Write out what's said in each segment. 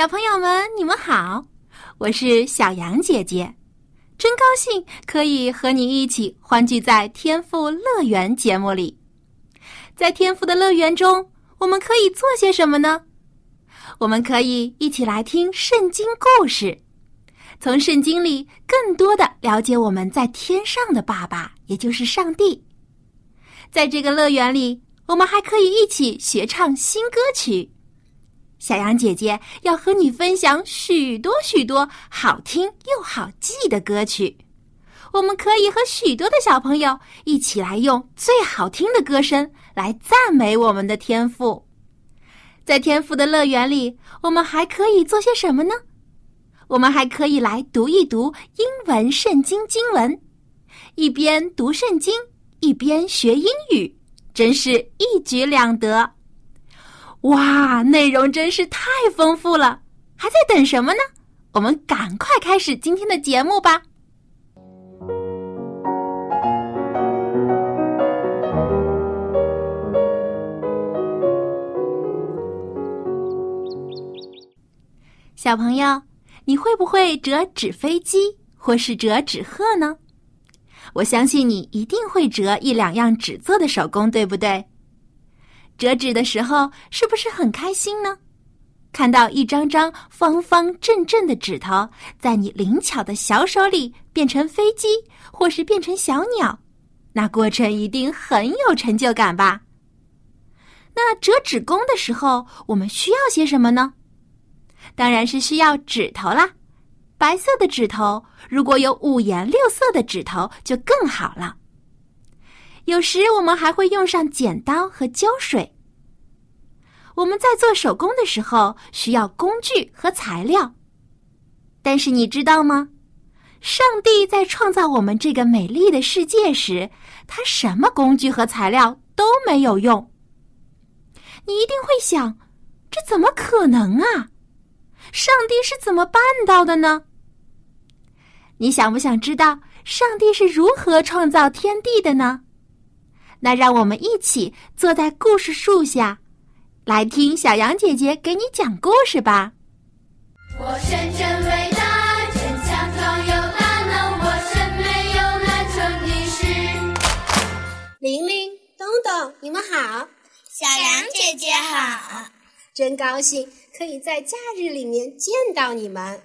小朋友们，你们好，我是小杨姐姐，真高兴可以和你一起欢聚在天赋乐园节目里。在天赋的乐园中，我们可以做些什么呢？我们可以一起来听圣经故事，从圣经里更多的了解我们在天上的爸爸，也就是上帝。在这个乐园里，我们还可以一起学唱新歌曲。小羊姐姐要和你分享许多许多好听又好记的歌曲，我们可以和许多的小朋友一起来用最好听的歌声来赞美我们的天赋。在天赋的乐园里，我们还可以做些什么呢？我们还可以来读一读英文圣经经文，一边读圣经一边学英语，真是一举两得。哇，内容真是太丰富了！还在等什么呢？我们赶快开始今天的节目吧！小朋友，你会不会折纸飞机或是折纸鹤呢？我相信你一定会折一两样纸做的手工，对不对？折纸的时候是不是很开心呢？看到一张张方方正正的纸头在你灵巧的小手里变成飞机，或是变成小鸟，那过程一定很有成就感吧？那折纸工的时候，我们需要些什么呢？当然是需要指头啦。白色的指头，如果有五颜六色的指头就更好了。有时我们还会用上剪刀和胶水。我们在做手工的时候需要工具和材料，但是你知道吗？上帝在创造我们这个美丽的世界时，他什么工具和材料都没有用。你一定会想，这怎么可能啊？上帝是怎么办到的呢？你想不想知道上帝是如何创造天地的呢？那让我们一起坐在故事树下，来听小羊姐姐给你讲故事吧。我神真伟大，真强壮有大能，我神没有难成的事。玲玲、东东，你们好，小羊姐姐好，真高兴可以在假日里面见到你们。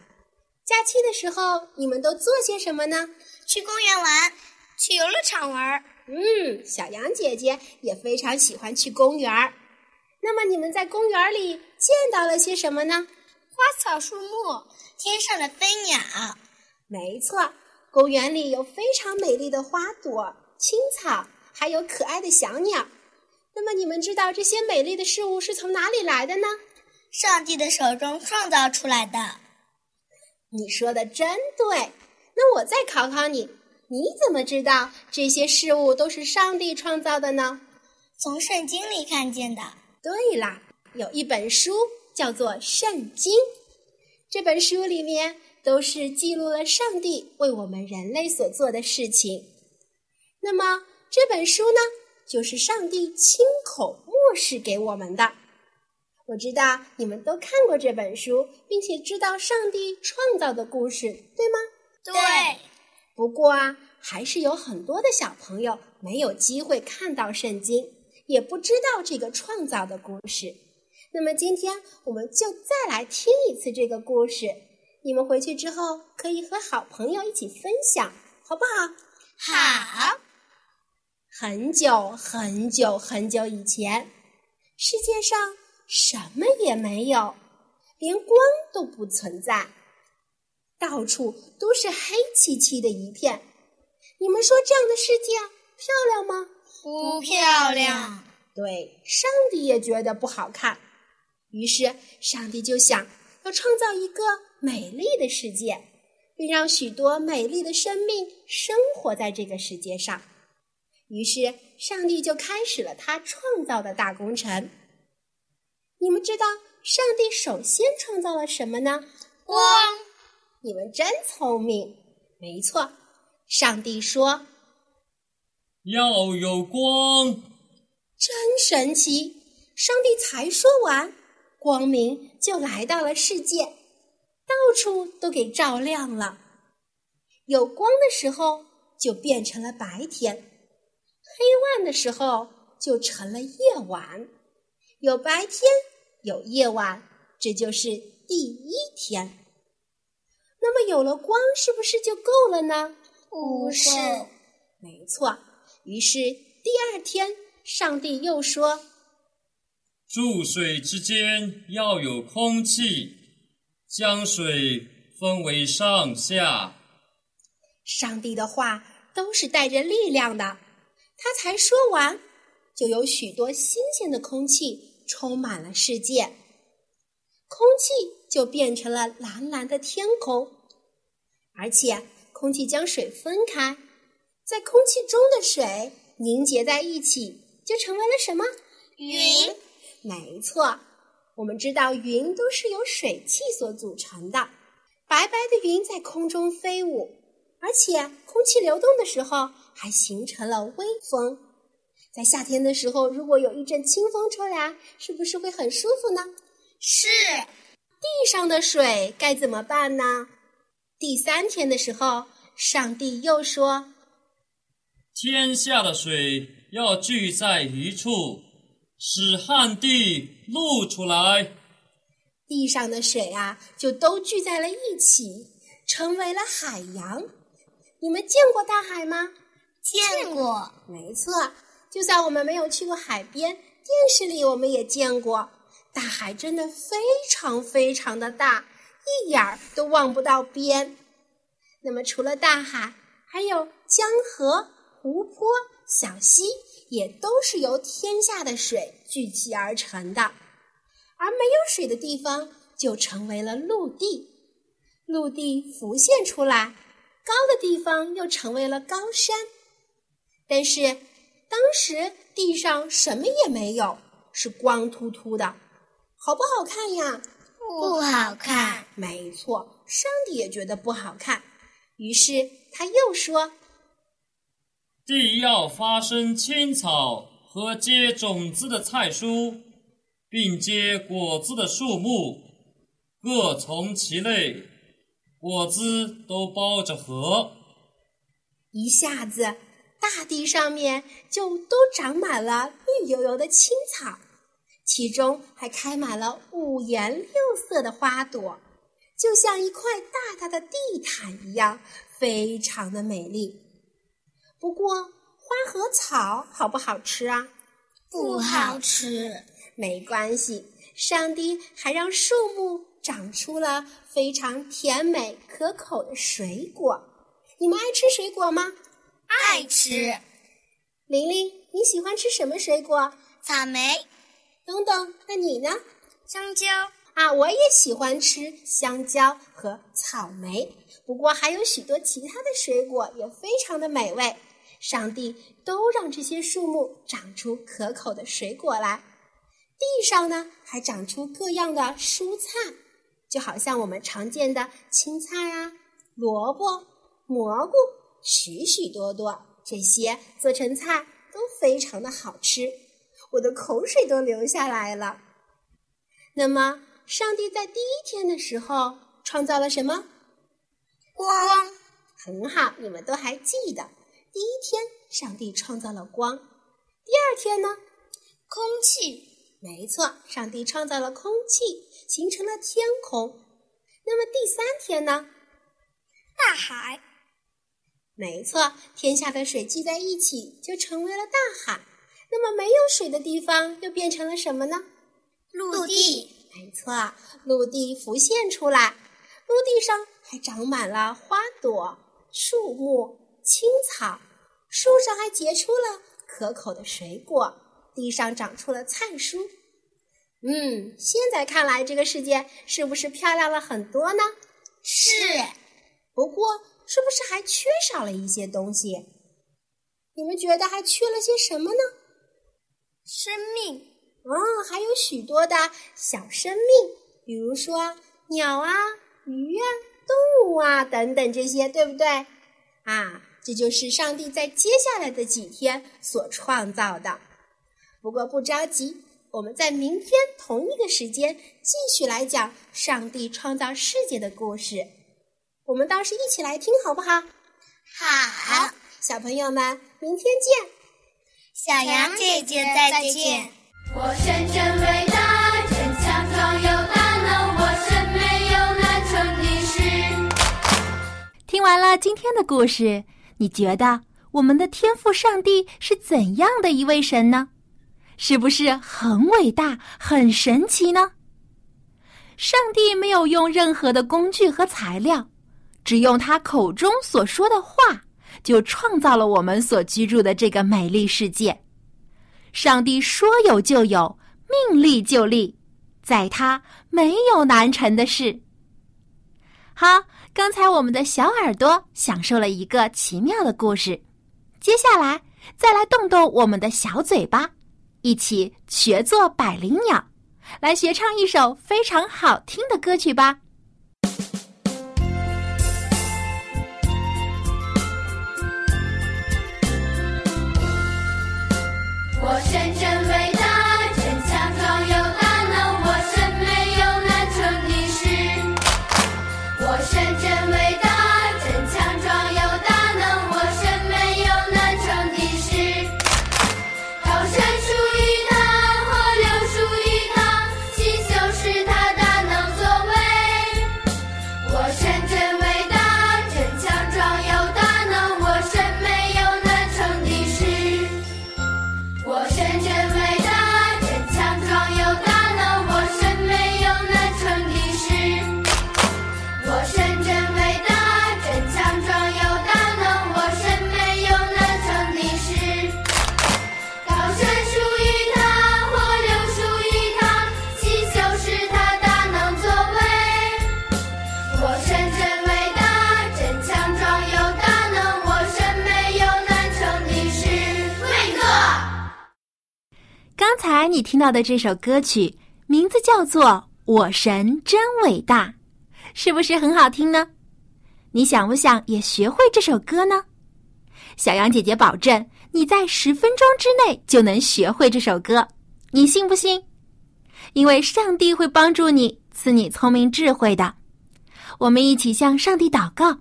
假期的时候，你们都做些什么呢？去公园玩，去游乐场玩。嗯，小羊姐姐也非常喜欢去公园儿。那么你们在公园里见到了些什么呢？花草树木，天上的飞鸟。没错，公园里有非常美丽的花朵、青草，还有可爱的小鸟。那么你们知道这些美丽的事物是从哪里来的呢？上帝的手中创造出来的。你说的真对。那我再考考你。你怎么知道这些事物都是上帝创造的呢？从圣经里看见的。对啦，有一本书叫做《圣经》，这本书里面都是记录了上帝为我们人类所做的事情。那么这本书呢，就是上帝亲口默示给我们的。我知道你们都看过这本书，并且知道上帝创造的故事，对吗？对。不过啊，还是有很多的小朋友没有机会看到圣经，也不知道这个创造的故事。那么今天我们就再来听一次这个故事。你们回去之后可以和好朋友一起分享，好不好？好。很久很久很久以前，世界上什么也没有，连光都不存在。到处都是黑漆漆的一片，你们说这样的世界漂亮吗？不漂亮。对，上帝也觉得不好看。于是，上帝就想要创造一个美丽的世界，并让许多美丽的生命生活在这个世界上。于是，上帝就开始了他创造的大工程。你们知道上帝首先创造了什么呢？光。你们真聪明。没错，上帝说要有光。真神奇！上帝才说完，光明就来到了世界，到处都给照亮了。有光的时候，就变成了白天。黑暗的时候就成了夜晚，有白天有夜晚，这就是第一天。那么有了光，是不是就够了呢？不是，没错。于是第二天，上帝又说：“注水之间要有空气，将水分为上下。”上帝的话都是带着力量的。他才说完，就有许多新鲜的空气充满了世界，空气就变成了蓝蓝的天空，而且空气将水分开，在空气中的水凝结在一起，就成为了什么？云。没错，我们知道云都是由水汽所组成的，白白的云在空中飞舞，而且空气流动的时候。还形成了微风，在夏天的时候，如果有一阵清风吹来，是不是会很舒服呢？是。地上的水该怎么办呢？第三天的时候，上帝又说：“天下的水要聚在一处，使旱地露出来。”地上的水啊，就都聚在了一起，成为了海洋。你们见过大海吗？见过，没错。就算我们没有去过海边，电视里我们也见过。大海真的非常非常的大，一眼儿都望不到边。那么，除了大海，还有江河、湖泊、小溪，也都是由天下的水聚集而成的。而没有水的地方，就成为了陆地。陆地浮现出来，高的地方又成为了高山。但是当时地上什么也没有，是光秃秃的，好不好看呀？不好看。没错，上帝也觉得不好看，于是他又说：“地要发生青草和结种子的菜蔬，并结果子的树木，各从其类，果子都包着核。”一下子。大地上面就都长满了绿油油的青草，其中还开满了五颜六色的花朵，就像一块大大的地毯一样，非常的美丽。不过，花和草好不好吃啊？不好吃。没关系，上帝还让树木长出了非常甜美可口的水果。你们爱吃水果吗？爱吃，玲玲，你喜欢吃什么水果？草莓。等等，那你呢？香蕉。啊，我也喜欢吃香蕉和草莓。不过还有许多其他的水果也非常的美味。上帝都让这些树木长出可口的水果来。地上呢，还长出各样的蔬菜，就好像我们常见的青菜啊、萝卜、蘑菇。许许多多，这些做成菜都非常的好吃，我的口水都流下来了。那么，上帝在第一天的时候创造了什么？光。很好，你们都还记得。第一天，上帝创造了光。第二天呢？空气。没错，上帝创造了空气，形成了天空。那么第三天呢？大海。没错，天下的水聚在一起就成为了大海。那么没有水的地方又变成了什么呢？陆地。没错，陆地浮现出来，陆地上还长满了花朵、树木、青草，树上还结出了可口的水果，地上长出了菜蔬。嗯，现在看来，这个世界是不是漂亮了很多呢？是。不过，是不是还缺少了一些东西？你们觉得还缺了些什么呢？生命。哦，还有许多的小生命，比如说鸟啊、鱼啊、动物啊等等这些，对不对？啊，这就是上帝在接下来的几天所创造的。不过不着急，我们在明天同一个时间继续来讲上帝创造世界的故事。我们到时一起来听，好不好？好，小朋友们，明天见。小羊姐姐再见。我神真伟大，真强壮有大能，我神没有难成的事。听完了今天的故事，你觉得我们的天赋上帝是怎样的一位神呢？是不是很伟大、很神奇呢？上帝没有用任何的工具和材料。只用他口中所说的话，就创造了我们所居住的这个美丽世界。上帝说有就有，命立就立，在他没有难成的事。好，刚才我们的小耳朵享受了一个奇妙的故事，接下来再来动动我们的小嘴巴，一起学做百灵鸟，来学唱一首非常好听的歌曲吧。刚才你听到的这首歌曲名字叫做《我神真伟大》，是不是很好听呢？你想不想也学会这首歌呢？小羊姐姐保证你在十分钟之内就能学会这首歌，你信不信？因为上帝会帮助你，赐你聪明智慧的。我们一起向上帝祷告，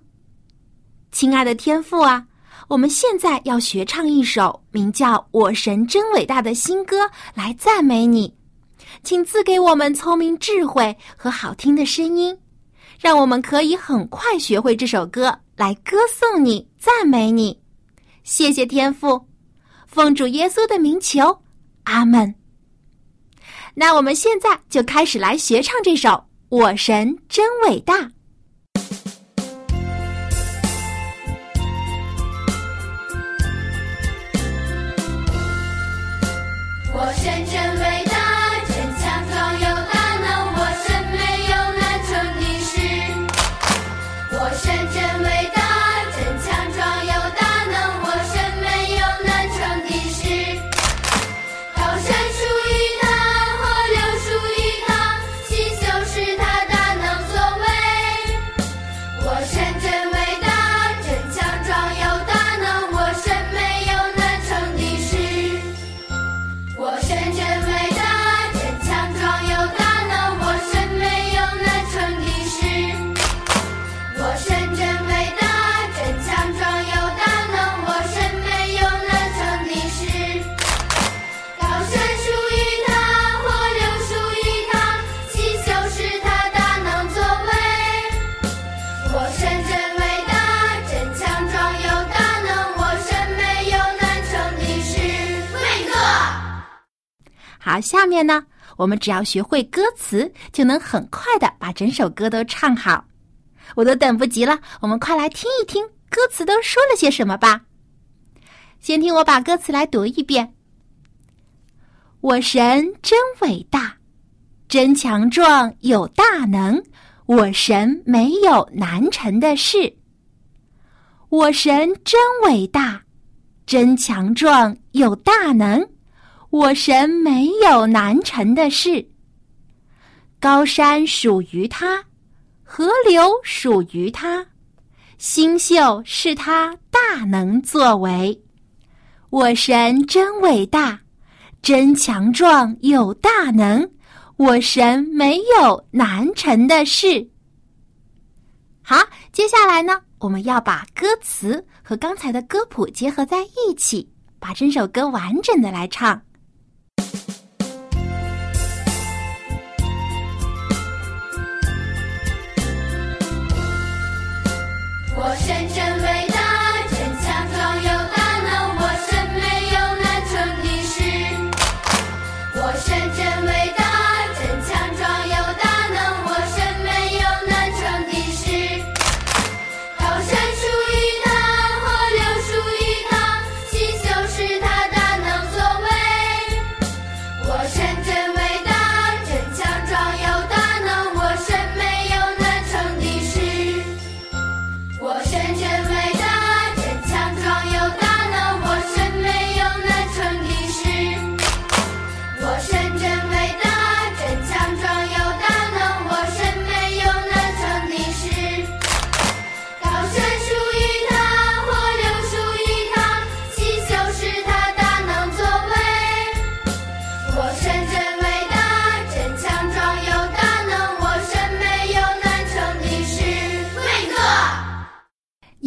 亲爱的天父啊！我们现在要学唱一首名叫《我神真伟大》的新歌，来赞美你，请赐给我们聪明智慧和好听的声音，让我们可以很快学会这首歌，来歌颂你、赞美你。谢谢天父，奉主耶稣的名求，阿门。那我们现在就开始来学唱这首《我神真伟大》。好，下面呢，我们只要学会歌词，就能很快的把整首歌都唱好。我都等不及了，我们快来听一听歌词都说了些什么吧。先听我把歌词来读一遍：我神真伟大，真强壮有大能，我神没有难成的事。我神真伟大，真强壮有大能，我神没有难成的事。高山属于他，河流属于他，星宿是他大能作为。我神真伟大，真强壮有大能，我神没有难成的事。好，接下来呢，我们要把歌词和刚才的歌谱结合在一起，把整首歌完整的来唱。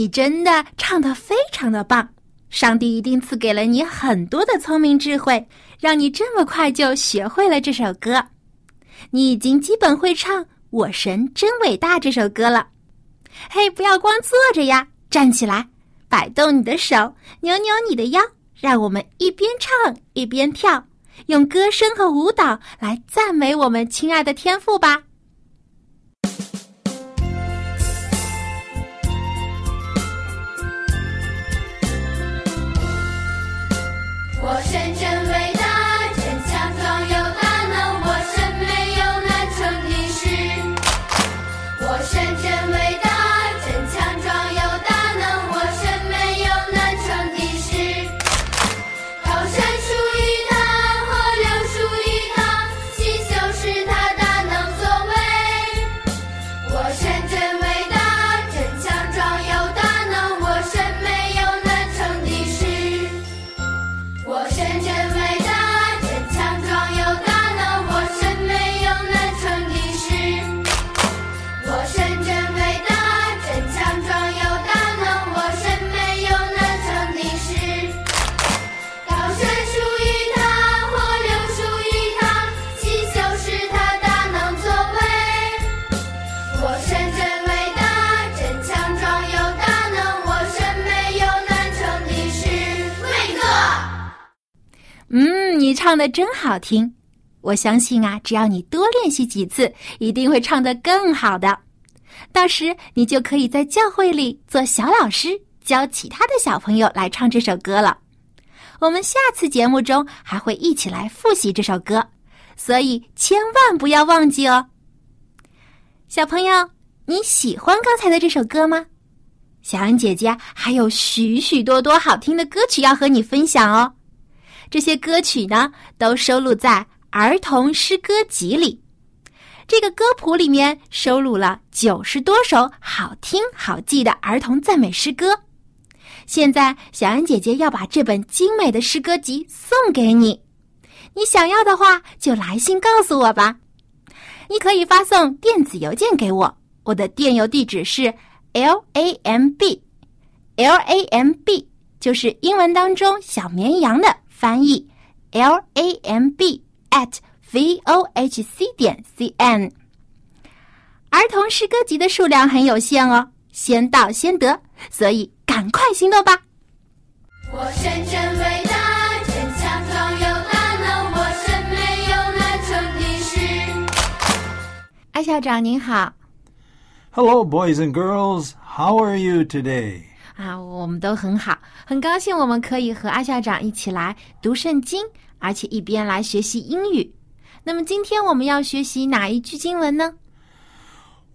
真的唱得非常的棒，上帝一定赐给了你很多的聪明智慧，让你这么快就学会了这首歌。你已经基本会唱《我神真伟大》这首歌了。嘿，不要光坐着呀，站起来，摆动你的手，扭扭你的腰，让我们一边唱一边跳，用歌声和舞蹈来赞美我们亲爱的天父吧。唱的真好听。我相信啊，只要你多练习几次，一定会唱得更好的。到时你就可以在教会里做小老师，教其他的小朋友来唱这首歌了。我们下次节目中还会一起来复习这首歌，所以千万不要忘记哦。小朋友，你喜欢刚才的这首歌吗？小恩姐姐还有许许多多好听的歌曲要和你分享哦。这些歌曲呢，都收录在儿童诗歌集里。这个歌谱里面收录了九十多首好听好记的儿童赞美诗歌。现在，小安姐姐要把这本精美的诗歌集送给你。你想要的话，就来信告诉我吧。你可以发送电子邮件给我，我的电邮地址是 l a m b l a m b，就是英文当中小绵羊的翻译 l a m b at v o h c 点 c n。儿童诗歌集的数量很有限哦，先到先得，所以赶快行动吧！我神真伟大，真强壮有大能，我神没有难成的事。艾校长您好，Hello, boys and girls. How are you today? 啊，我们都很好，很高兴我们可以和阿校长一起来读圣经，而且一边来学习英语。那么今天我们要学习哪一句经文呢？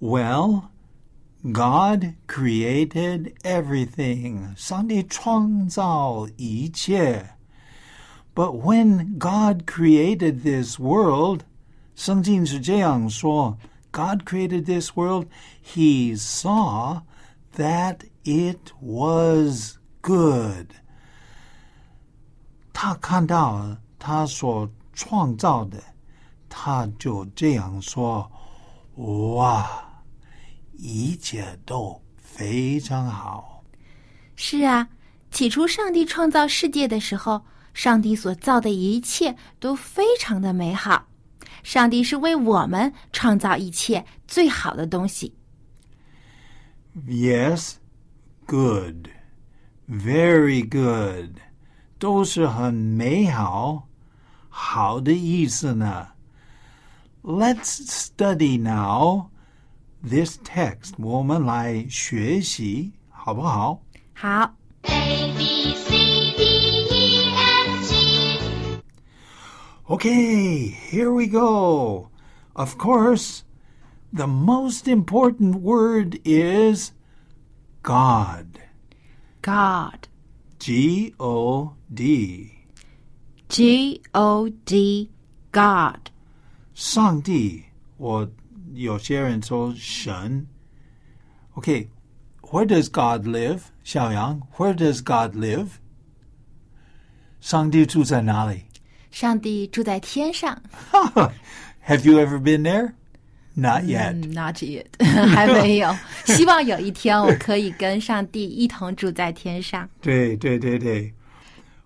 Well, God created everything. 上帝创造一切。But when God created this world, 圣经是这样说, God created this world, he saw that it was good. 他看到他所创造的，他就这样说：“哇，一切都非常好。是啊，起初上帝创造世界的时候，上帝所造的一切都非常的美好。上帝是为我们创造一切最好的东西。Yes, good, very good，都是很美好，好的意思呢。Let's study now this text，我们来学习，好不好？好， A B C D E F G Okay, here we go. Of course, the most important word is God. God, G O D. G O D, God，上帝，我有些人说神。Okay, where does God live? 小杨, where does God live? 上帝住在哪里？上帝住在天上。 Have you ever been there? Not yet. 嗯，Not yet，还没有。希望有一天我可以跟上帝一同住在天上。对对对对。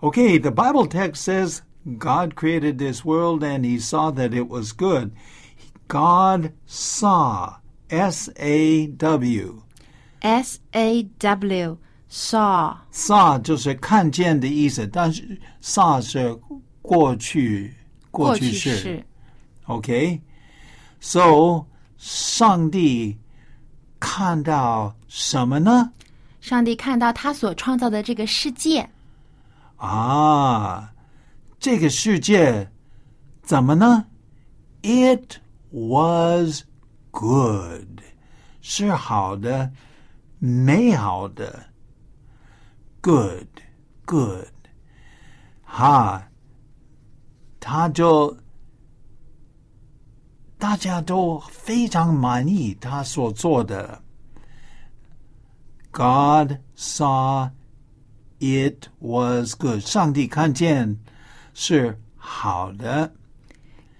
Okay, the Bible text says God created this world and he saw that it was good. God saw, S A W. S A W saw saw 就是看见的意思，但是 saw 是过去过去式。式 OK，so 上帝看到什么呢？上帝看到他所创造的这个世界，啊，这个世界怎么呢？It was good，是好的，美好的。Good, good，哈，他就大家都非常满意他所做的。God saw it was good，上帝看见是好的。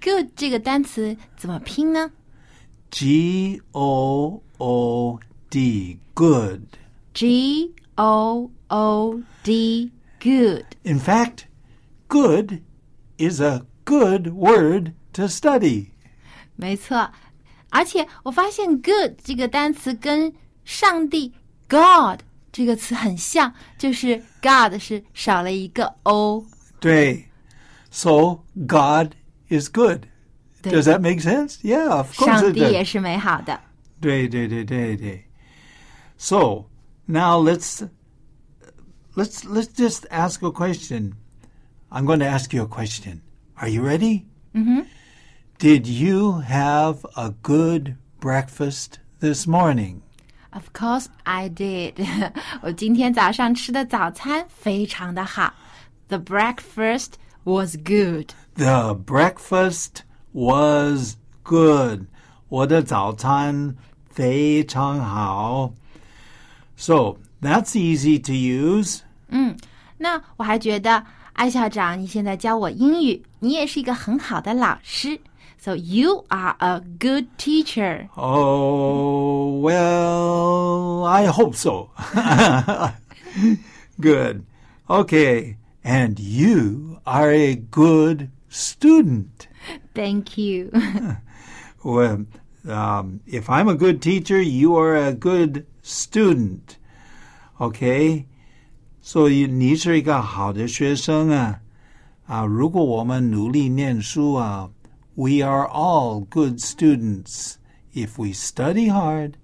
good 这个单词怎么拼呢 G O O D good. ？G O O D good。 In fact, good is a good word to study. 没错，而且我发现 “good” 这个单词跟上帝 “God” 这个词很像，就是 “God” 是少了一个 “o”。对 So God is good. 对 Does that make sense? Yeah, of course 上 it 帝也 does. 是美好的。对对对对对 So now let's let's let's just ask a question. I'm going to ask you a question. Are you ready? Did you have a good breakfast this morning? Of course I did 。我今天早上吃的早餐非常的好。The breakfast was good。 The breakfast was good. 我的早餐非常好. So that's easy to use. 那我还觉得，艾校长，你现在教我英语，你也是一个很好的老师。 So you are a good teacher. Oh, well, I hope so. good. Okay. And you are a good student. Thank you. Well, um, if I'm a good teacher, you are a good student. Okay? 所以你是一个好的学生啊。啊，如果我们努力念书啊 ，we are all good students. If we study hard,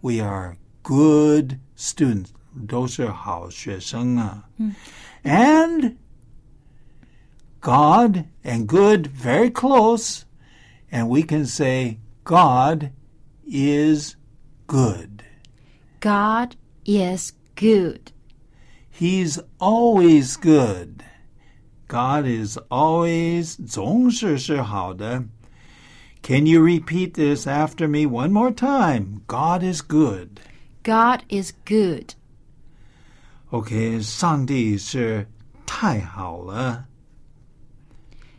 we are good students. 都是好学生啊。And God and good very close, and we can say God is good. God is good. He's always good. God is always 总是是好的。Can you repeat this after me one more time? God is good. God is good. OK，上帝是太好了。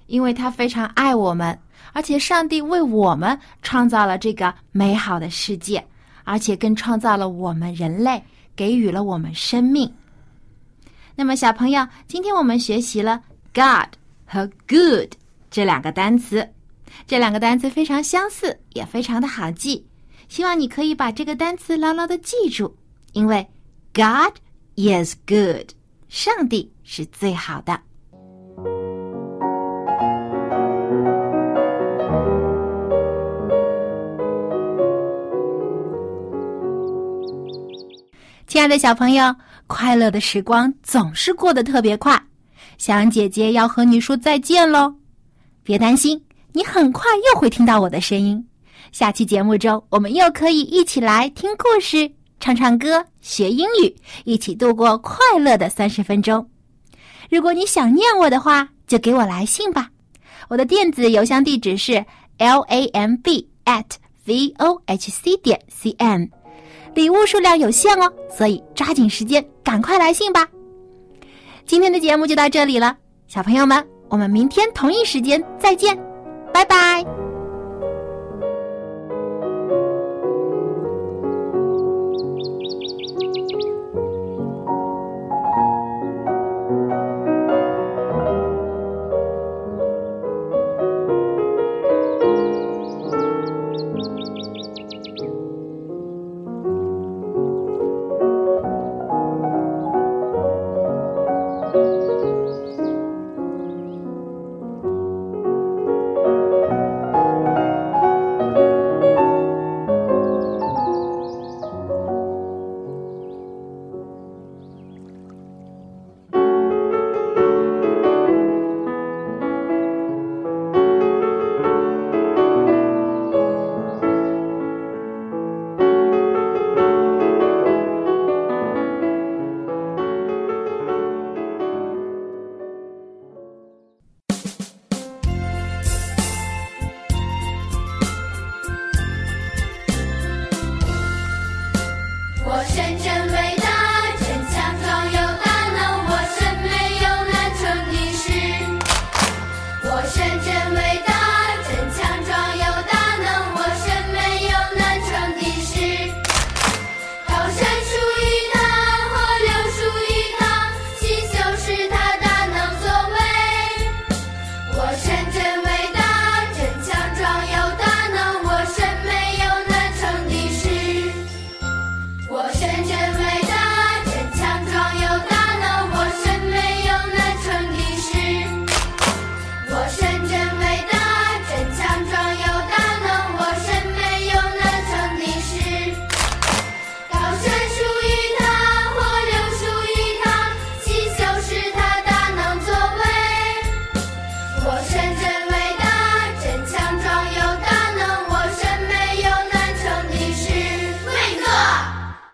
因为他非常爱我们，而且上帝为我们创造了这个美好的世界，而且更创造了我们人类，给予了我们生命。那么，小朋友，今天我们学习了 God 和 Good 这两个单词，这两个单词非常相似，也非常的好记。希望你可以把这个单词牢牢的记住，因为 God is good，上帝是最好的。亲爱的小朋友，快乐的时光总是过得特别快。小羊姐姐要和你说再见喽，别担心，你很快又会听到我的声音。下期节目中，我们又可以一起来听故事、唱唱歌、学英语，一起度过快乐的三十分钟。如果你想念我的话，就给我来信吧。我的电子邮箱地址是 l a m b at v o h c 点 c n。礼物数量有限哦，所以抓紧时间，赶快来信吧。今天的节目就到这里了，小朋友们，我们明天同一时间再见，拜拜。